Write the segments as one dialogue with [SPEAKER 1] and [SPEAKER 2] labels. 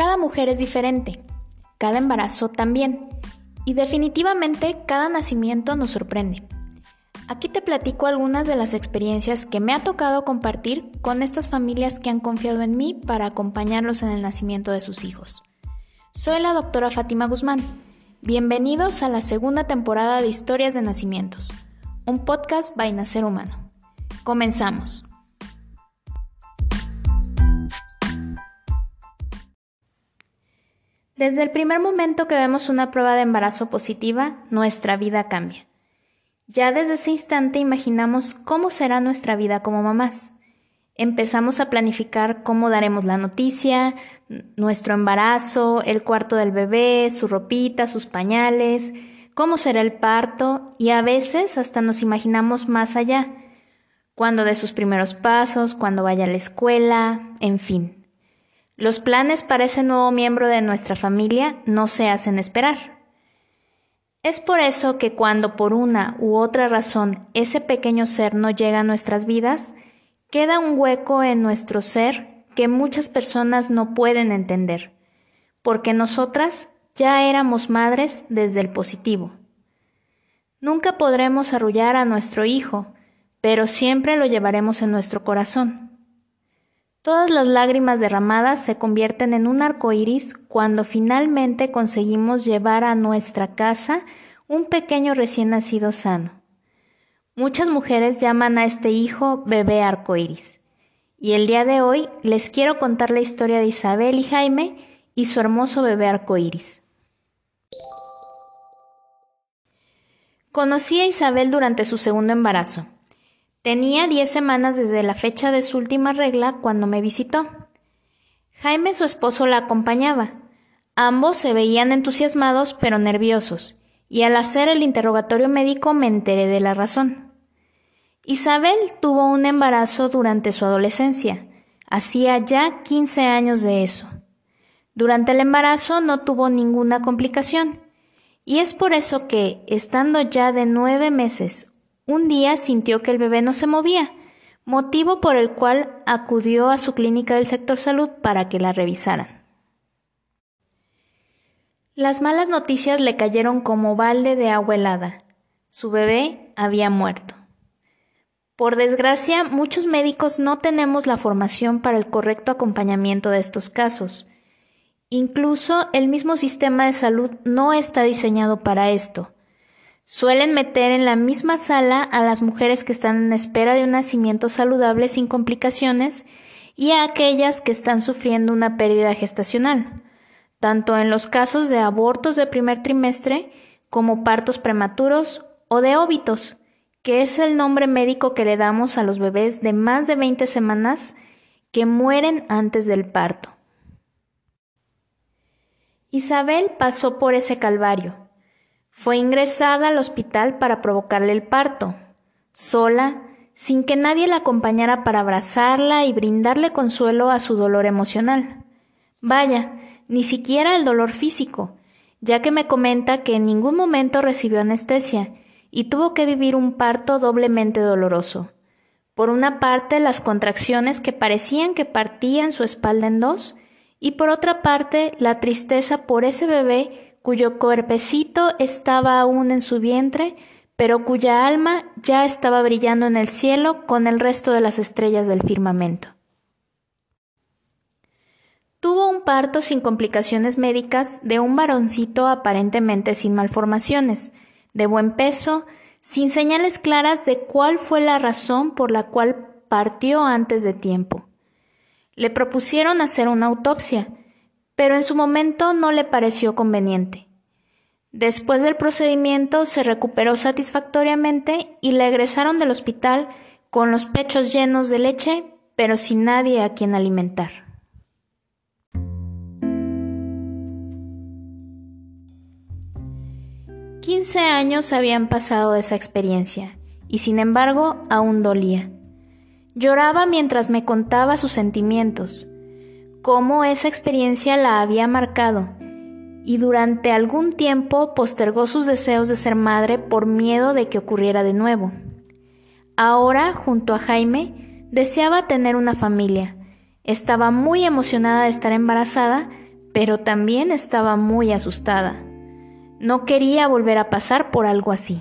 [SPEAKER 1] Cada mujer es diferente, cada embarazo también, y definitivamente cada nacimiento nos sorprende. Aquí te platico algunas de las experiencias que me ha tocado compartir con estas familias que han confiado en mí para acompañarlos en el nacimiento de sus hijos. Soy la doctora Fátima Guzmán. Bienvenidos a la segunda temporada de Historias de Nacimientos, un podcast by Nacer Humano. Comenzamos. Desde el primer momento que vemos una prueba de embarazo positiva, nuestra vida cambia. Ya desde ese instante imaginamos cómo será nuestra vida como mamás. Empezamos a planificar cómo daremos la noticia, nuestro embarazo, el cuarto del bebé, su ropita, sus pañales, cómo será el parto y a veces hasta nos imaginamos más allá, cuando de sus primeros pasos, cuando vaya a la escuela, en fin. Los planes para ese nuevo miembro de nuestra familia no se hacen esperar. Es por eso que cuando por una u otra razón ese pequeño ser no llega a nuestras vidas, queda un hueco en nuestro ser que muchas personas no pueden entender, porque nosotras ya éramos madres desde el positivo. Nunca podremos arrullar a nuestro hijo, pero siempre lo llevaremos en nuestro corazón. Todas las lágrimas derramadas se convierten en un arco iris cuando finalmente conseguimos llevar a nuestra casa un pequeño recién nacido sano. Muchas mujeres llaman a este hijo bebé arco iris. Y el día de hoy les quiero contar la historia de Isabel y Jaime y su hermoso bebé arco iris. Conocí a Isabel durante su segundo embarazo. Tenía diez semanas desde la fecha de su última regla cuando me visitó. Jaime, su esposo, la acompañaba. Ambos se veían entusiasmados pero nerviosos, y al hacer el interrogatorio médico me enteré de la razón. Isabel tuvo un embarazo durante su adolescencia. Hacía ya 15 años de eso. Durante el embarazo no tuvo ninguna complicación, y es por eso que, estando ya de nueve meses un día sintió que el bebé no se movía, motivo por el cual acudió a su clínica del sector salud para que la revisaran. Las malas noticias le cayeron como balde de agua helada. Su bebé había muerto. Por desgracia, muchos médicos no tenemos la formación para el correcto acompañamiento de estos casos. Incluso el mismo sistema de salud no está diseñado para esto. Suelen meter en la misma sala a las mujeres que están en espera de un nacimiento saludable sin complicaciones y a aquellas que están sufriendo una pérdida gestacional, tanto en los casos de abortos de primer trimestre como partos prematuros o de óbitos, que es el nombre médico que le damos a los bebés de más de 20 semanas que mueren antes del parto. Isabel pasó por ese calvario fue ingresada al hospital para provocarle el parto, sola, sin que nadie la acompañara para abrazarla y brindarle consuelo a su dolor emocional. Vaya, ni siquiera el dolor físico, ya que me comenta que en ningún momento recibió anestesia y tuvo que vivir un parto doblemente doloroso. Por una parte, las contracciones que parecían que partían su espalda en dos, y por otra parte, la tristeza por ese bebé cuyo cuerpecito estaba aún en su vientre, pero cuya alma ya estaba brillando en el cielo con el resto de las estrellas del firmamento. Tuvo un parto sin complicaciones médicas de un varoncito aparentemente sin malformaciones, de buen peso, sin señales claras de cuál fue la razón por la cual partió antes de tiempo. Le propusieron hacer una autopsia, pero en su momento no le pareció conveniente. Después del procedimiento se recuperó satisfactoriamente y le egresaron del hospital con los pechos llenos de leche, pero sin nadie a quien alimentar. Quince años habían pasado de esa experiencia, y sin embargo aún dolía. Lloraba mientras me contaba sus sentimientos, cómo esa experiencia la había marcado, y durante algún tiempo postergó sus deseos de ser madre por miedo de que ocurriera de nuevo. Ahora, junto a Jaime, deseaba tener una familia. Estaba muy emocionada de estar embarazada, pero también estaba muy asustada. No quería volver a pasar por algo así.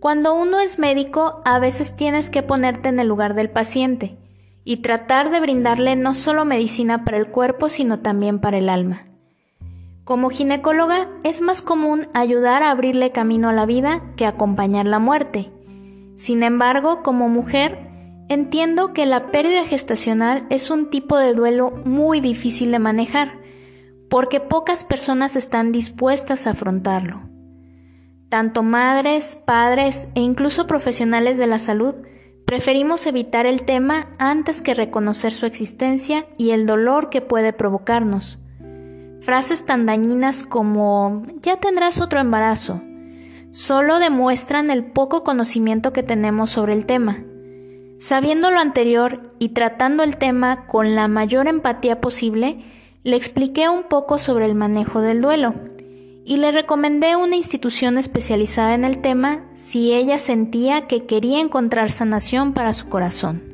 [SPEAKER 1] Cuando uno es médico, a veces tienes que ponerte en el lugar del paciente y tratar de brindarle no solo medicina para el cuerpo, sino también para el alma. Como ginecóloga, es más común ayudar a abrirle camino a la vida que acompañar la muerte. Sin embargo, como mujer, entiendo que la pérdida gestacional es un tipo de duelo muy difícil de manejar, porque pocas personas están dispuestas a afrontarlo. Tanto madres, padres e incluso profesionales de la salud preferimos evitar el tema antes que reconocer su existencia y el dolor que puede provocarnos. Frases tan dañinas como ya tendrás otro embarazo solo demuestran el poco conocimiento que tenemos sobre el tema. Sabiendo lo anterior y tratando el tema con la mayor empatía posible, le expliqué un poco sobre el manejo del duelo y le recomendé una institución especializada en el tema si ella sentía que quería encontrar sanación para su corazón.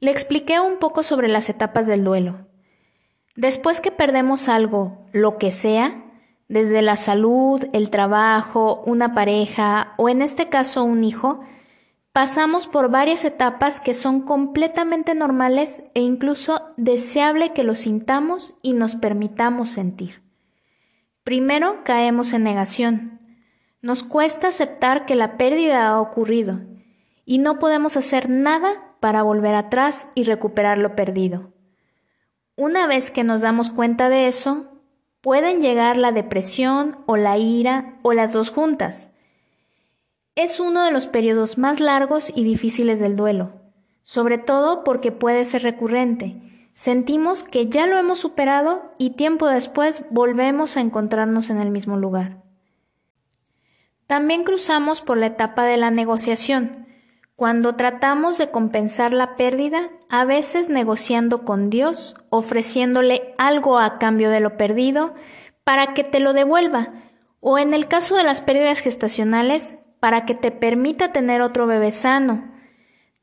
[SPEAKER 1] Le expliqué un poco sobre las etapas del duelo. Después que perdemos algo, lo que sea, desde la salud, el trabajo, una pareja o en este caso un hijo, pasamos por varias etapas que son completamente normales e incluso deseable que lo sintamos y nos permitamos sentir. Primero caemos en negación. Nos cuesta aceptar que la pérdida ha ocurrido y no podemos hacer nada para volver atrás y recuperar lo perdido. Una vez que nos damos cuenta de eso, pueden llegar la depresión o la ira o las dos juntas. Es uno de los periodos más largos y difíciles del duelo, sobre todo porque puede ser recurrente. Sentimos que ya lo hemos superado y tiempo después volvemos a encontrarnos en el mismo lugar. También cruzamos por la etapa de la negociación, cuando tratamos de compensar la pérdida, a veces negociando con Dios, ofreciéndole algo a cambio de lo perdido, para que te lo devuelva, o en el caso de las pérdidas gestacionales, para que te permita tener otro bebé sano.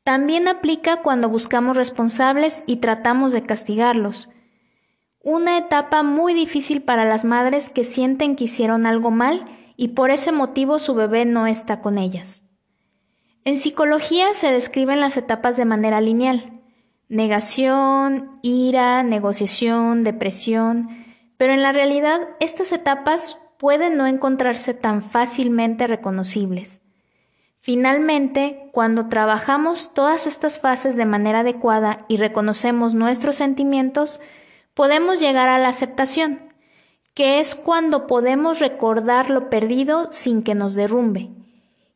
[SPEAKER 1] También aplica cuando buscamos responsables y tratamos de castigarlos. Una etapa muy difícil para las madres que sienten que hicieron algo mal y por ese motivo su bebé no está con ellas. En psicología se describen las etapas de manera lineal. Negación, ira, negociación, depresión, pero en la realidad estas etapas pueden no encontrarse tan fácilmente reconocibles. Finalmente, cuando trabajamos todas estas fases de manera adecuada y reconocemos nuestros sentimientos, podemos llegar a la aceptación, que es cuando podemos recordar lo perdido sin que nos derrumbe.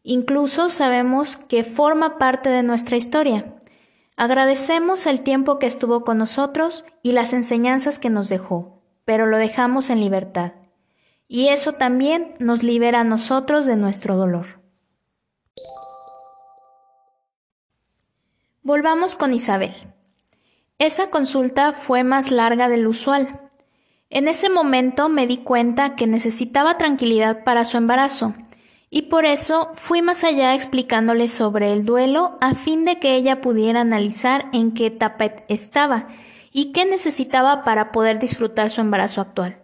[SPEAKER 1] Incluso sabemos que forma parte de nuestra historia. Agradecemos el tiempo que estuvo con nosotros y las enseñanzas que nos dejó, pero lo dejamos en libertad y eso también nos libera a nosotros de nuestro dolor. Volvamos con Isabel. Esa consulta fue más larga del usual. En ese momento me di cuenta que necesitaba tranquilidad para su embarazo, y por eso fui más allá explicándole sobre el duelo a fin de que ella pudiera analizar en qué etapa estaba y qué necesitaba para poder disfrutar su embarazo actual.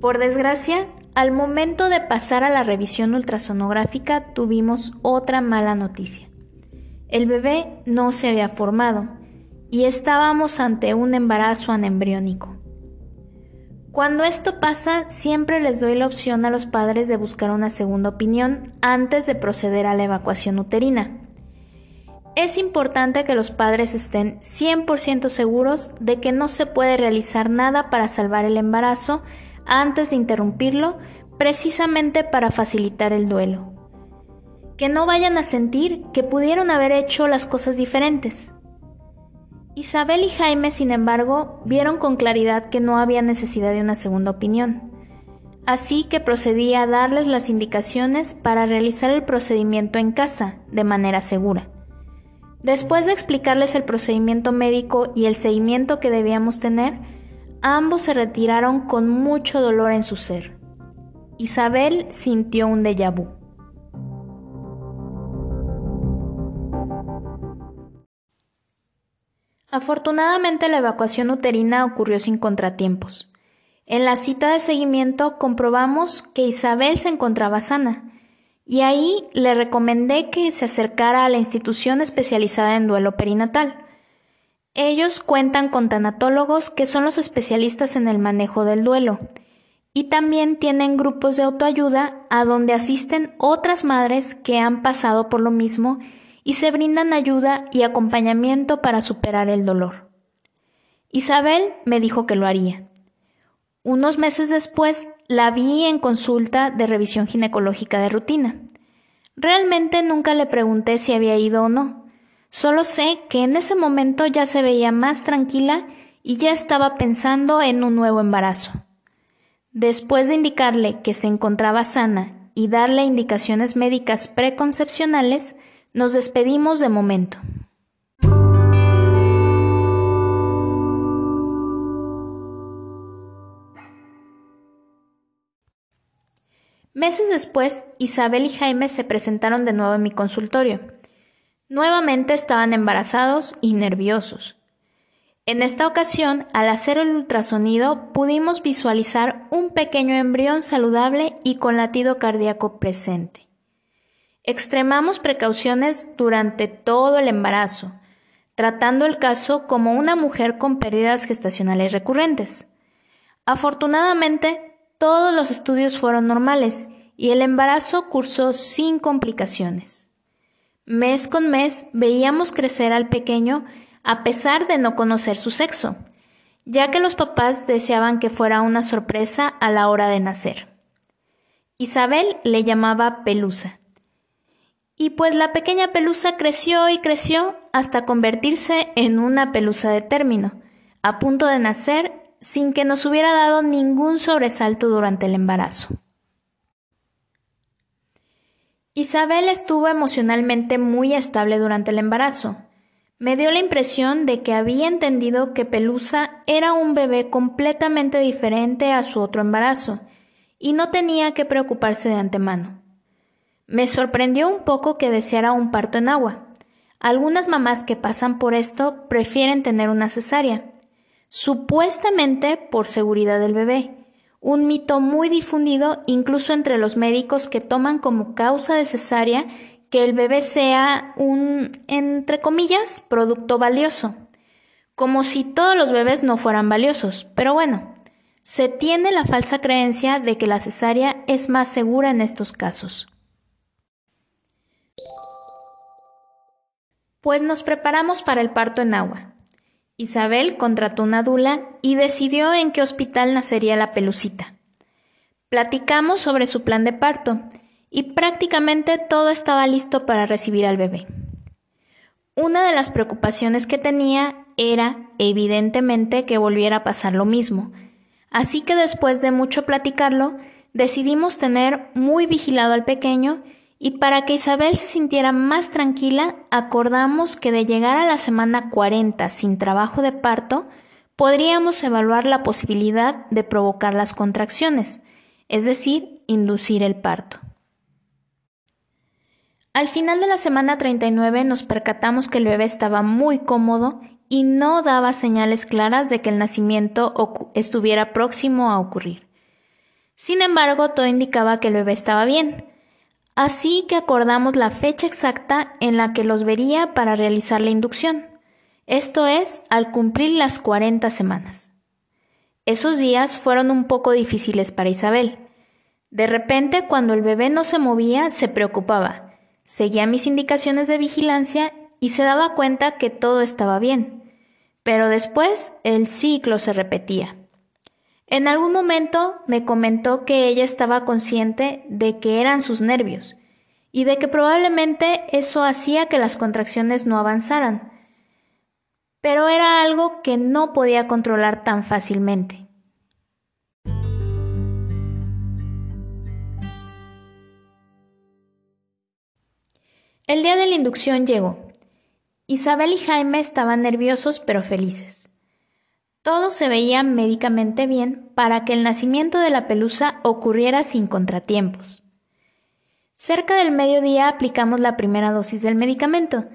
[SPEAKER 1] Por desgracia, al momento de pasar a la revisión ultrasonográfica tuvimos otra mala noticia. El bebé no se había formado y estábamos ante un embarazo anembriónico. Cuando esto pasa, siempre les doy la opción a los padres de buscar una segunda opinión antes de proceder a la evacuación uterina. Es importante que los padres estén 100% seguros de que no se puede realizar nada para salvar el embarazo antes de interrumpirlo, precisamente para facilitar el duelo. Que no vayan a sentir que pudieron haber hecho las cosas diferentes. Isabel y Jaime, sin embargo, vieron con claridad que no había necesidad de una segunda opinión. Así que procedí a darles las indicaciones para realizar el procedimiento en casa, de manera segura. Después de explicarles el procedimiento médico y el seguimiento que debíamos tener, Ambos se retiraron con mucho dolor en su ser. Isabel sintió un déjà vu. Afortunadamente la evacuación uterina ocurrió sin contratiempos. En la cita de seguimiento comprobamos que Isabel se encontraba sana y ahí le recomendé que se acercara a la institución especializada en duelo perinatal. Ellos cuentan con tanatólogos que son los especialistas en el manejo del duelo y también tienen grupos de autoayuda a donde asisten otras madres que han pasado por lo mismo y se brindan ayuda y acompañamiento para superar el dolor. Isabel me dijo que lo haría. Unos meses después la vi en consulta de revisión ginecológica de rutina. Realmente nunca le pregunté si había ido o no. Solo sé que en ese momento ya se veía más tranquila y ya estaba pensando en un nuevo embarazo. Después de indicarle que se encontraba sana y darle indicaciones médicas preconcepcionales, nos despedimos de momento. Meses después, Isabel y Jaime se presentaron de nuevo en mi consultorio. Nuevamente estaban embarazados y nerviosos. En esta ocasión, al hacer el ultrasonido, pudimos visualizar un pequeño embrión saludable y con latido cardíaco presente. Extremamos precauciones durante todo el embarazo, tratando el caso como una mujer con pérdidas gestacionales recurrentes. Afortunadamente, todos los estudios fueron normales y el embarazo cursó sin complicaciones. Mes con mes veíamos crecer al pequeño a pesar de no conocer su sexo, ya que los papás deseaban que fuera una sorpresa a la hora de nacer. Isabel le llamaba Pelusa y pues la pequeña pelusa creció y creció hasta convertirse en una pelusa de término, a punto de nacer sin que nos hubiera dado ningún sobresalto durante el embarazo. Isabel estuvo emocionalmente muy estable durante el embarazo. Me dio la impresión de que había entendido que Pelusa era un bebé completamente diferente a su otro embarazo, y no tenía que preocuparse de antemano. Me sorprendió un poco que deseara un parto en agua. Algunas mamás que pasan por esto prefieren tener una cesárea, supuestamente por seguridad del bebé, un mito muy difundido incluso entre los médicos que toman como causa de cesárea que el bebé sea un, entre comillas, producto valioso, como si todos los bebés no fueran valiosos, pero bueno, se tiene la falsa creencia de que la cesárea es más segura en estos casos. Pues nos preparamos para el parto en agua. Isabel contrató una dula y decidió en qué hospital nacería la pelucita. Platicamos sobre su plan de parto y prácticamente todo estaba listo para recibir al bebé. Una de las preocupaciones que tenía era, evidentemente, que volviera a pasar lo mismo. Así que después de mucho platicarlo, decidimos tener muy vigilado al pequeño y para que Isabel se sintiera más tranquila, acordamos que de llegar a la semana 40 sin trabajo de parto, podríamos evaluar la posibilidad de provocar las contracciones, es decir, inducir el parto. Al final de la semana 39 nos percatamos que el bebé estaba muy cómodo y no daba señales claras de que el nacimiento estuviera próximo a ocurrir. Sin embargo, todo indicaba que el bebé estaba bien, Así que acordamos la fecha exacta en la que los vería para realizar la inducción, esto es, al cumplir las 40 semanas. Esos días fueron un poco difíciles para Isabel. De repente, cuando el bebé no se movía, se preocupaba, seguía mis indicaciones de vigilancia y se daba cuenta que todo estaba bien. Pero después el ciclo se repetía. En algún momento me comentó que ella estaba consciente de que eran sus nervios y de que probablemente eso hacía que las contracciones no avanzaran, pero era algo que no podía controlar tan fácilmente. El día de la inducción llegó. Isabel y Jaime estaban nerviosos pero felices. Todo se veía médicamente bien para que el nacimiento de la pelusa ocurriera sin contratiempos. Cerca del mediodía aplicamos la primera dosis del medicamento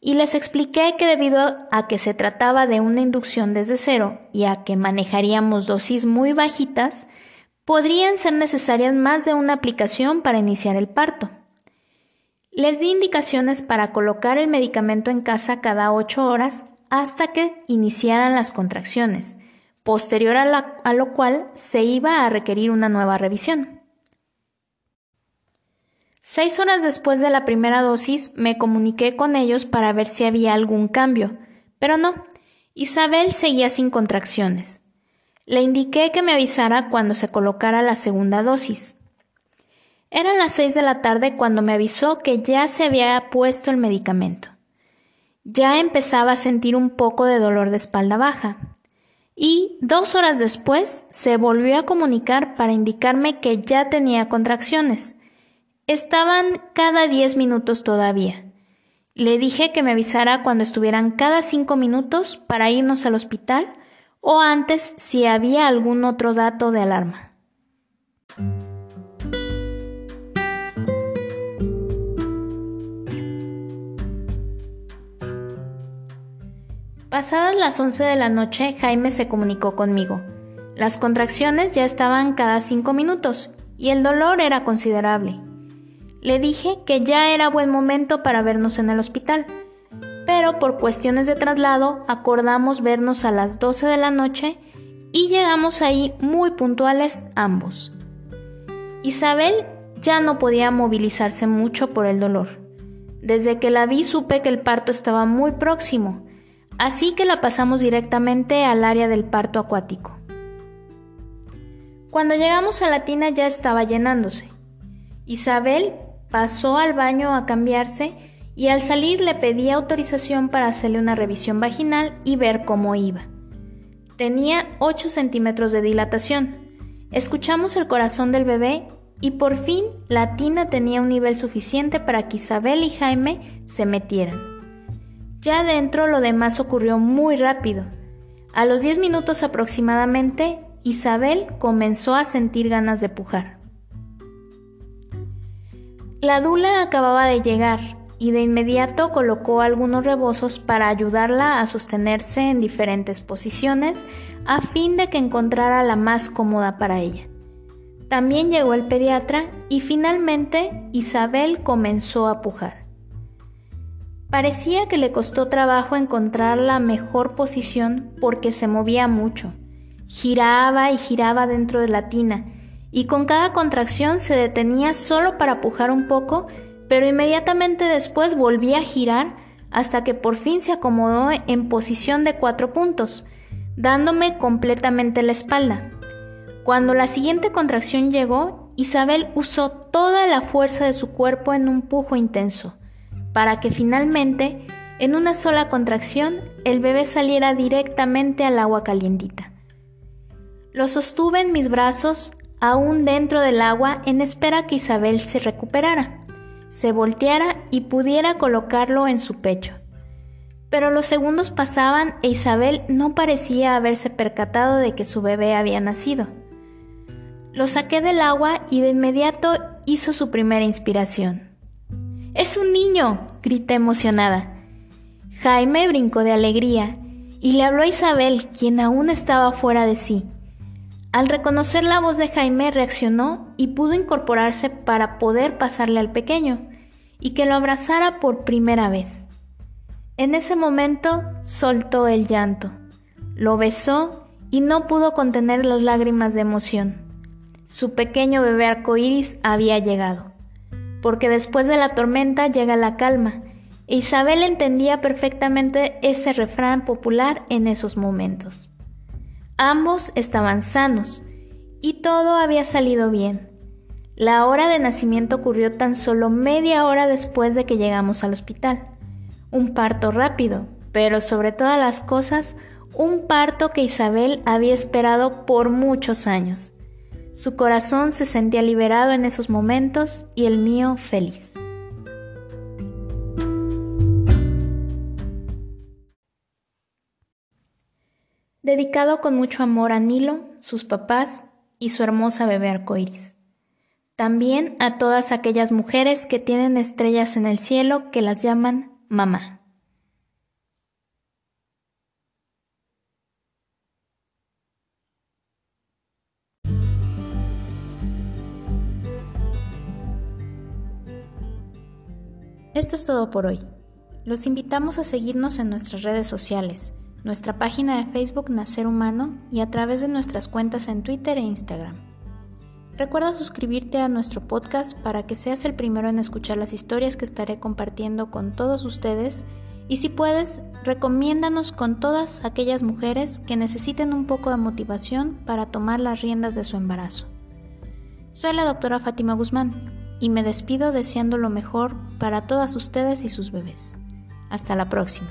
[SPEAKER 1] y les expliqué que debido a que se trataba de una inducción desde cero y a que manejaríamos dosis muy bajitas, podrían ser necesarias más de una aplicación para iniciar el parto. Les di indicaciones para colocar el medicamento en casa cada 8 horas hasta que iniciaran las contracciones, posterior a, a lo cual se iba a requerir una nueva revisión. Seis horas después de la primera dosis me comuniqué con ellos para ver si había algún cambio, pero no, Isabel seguía sin contracciones. Le indiqué que me avisara cuando se colocara la segunda dosis. Eran las seis de la tarde cuando me avisó que ya se había puesto el medicamento. Ya empezaba a sentir un poco de dolor de espalda baja. Y dos horas después se volvió a comunicar para indicarme que ya tenía contracciones Estaban cada diez minutos todavía. Le dije que me avisara cuando estuvieran cada cinco minutos para irnos al hospital o antes si había algún otro dato de alarma. Pasadas las once de la noche, Jaime se comunicó conmigo. Las contracciones ya estaban cada cinco minutos y el dolor era considerable. Le dije que ya era buen momento para vernos en el hospital, pero por cuestiones de traslado acordamos vernos a las 12 de la noche y llegamos ahí muy puntuales ambos. Isabel ya no podía movilizarse mucho por el dolor. Desde que la vi supe que el parto estaba muy próximo, así que la pasamos directamente al área del parto acuático. Cuando llegamos a la tina ya estaba llenándose. Isabel pasó al baño a cambiarse y al salir le pedí autorización para hacerle una revisión vaginal y ver cómo iba. Tenía 8 centímetros de dilatación. Escuchamos el corazón del bebé y por fin la tina tenía un nivel suficiente para que Isabel y Jaime se metieran. Ya dentro lo demás ocurrió muy rápido. A los 10 minutos aproximadamente, Isabel comenzó a sentir ganas de pujar. La dula acababa de llegar y de inmediato colocó algunos rebozos para ayudarla a sostenerse en diferentes posiciones a fin de que encontrara la más cómoda para ella. También llegó el pediatra y finalmente Isabel comenzó a pujar. Parecía que le costó trabajo encontrar la mejor posición porque se movía mucho. Giraba y giraba dentro de la tina y con cada contracción se detenía solo para pujar un poco, pero inmediatamente después volvía a girar hasta que por fin se acomodó en posición de cuatro puntos, dándome completamente la espalda. Cuando la siguiente contracción llegó, Isabel usó toda la fuerza de su cuerpo en un pujo intenso, para que finalmente, en una sola contracción, el bebé saliera directamente al agua calientita. Lo sostuve en mis brazos aún dentro del agua en espera que Isabel se recuperara, se volteara y pudiera colocarlo en su pecho. Pero los segundos pasaban e Isabel no parecía haberse percatado de que su bebé había nacido. Lo saqué del agua y de inmediato hizo su primera inspiración. ¡Es un niño! grité emocionada. Jaime brincó de alegría y le habló a Isabel, quien aún estaba fuera de sí. Al reconocer la voz de Jaime reaccionó y pudo incorporarse para poder pasarle al pequeño y que lo abrazara por primera vez. En ese momento soltó el llanto, lo besó y no pudo contener las lágrimas de emoción. Su pequeño bebé arcoíris había llegado, porque después de la tormenta llega la calma, Isabel entendía perfectamente ese refrán popular en esos momentos. Ambos estaban sanos y todo había salido bien. La hora de nacimiento ocurrió tan solo media hora después de que llegamos al hospital. Un parto rápido, pero sobre todas las cosas, un parto que Isabel había esperado por muchos años. Su corazón se sentía liberado en esos momentos y el mío feliz. dedicado con mucho amor a Nilo, sus papás y su hermosa bebé arcoíris. También a todas aquellas mujeres que tienen estrellas en el cielo que las llaman mamá. Esto es todo por hoy. Los invitamos a seguirnos en nuestras redes sociales, nuestra página de Facebook Nacer Humano y a través de nuestras cuentas en Twitter e Instagram. Recuerda suscribirte a nuestro podcast para que seas el primero en escuchar las historias que estaré compartiendo con todos ustedes y si puedes, recomiéndanos con todas aquellas mujeres que necesiten un poco de motivación para tomar las riendas de su embarazo. Soy la doctora Fátima Guzmán y me despido deseando lo mejor para todas ustedes y sus bebés. Hasta la próxima.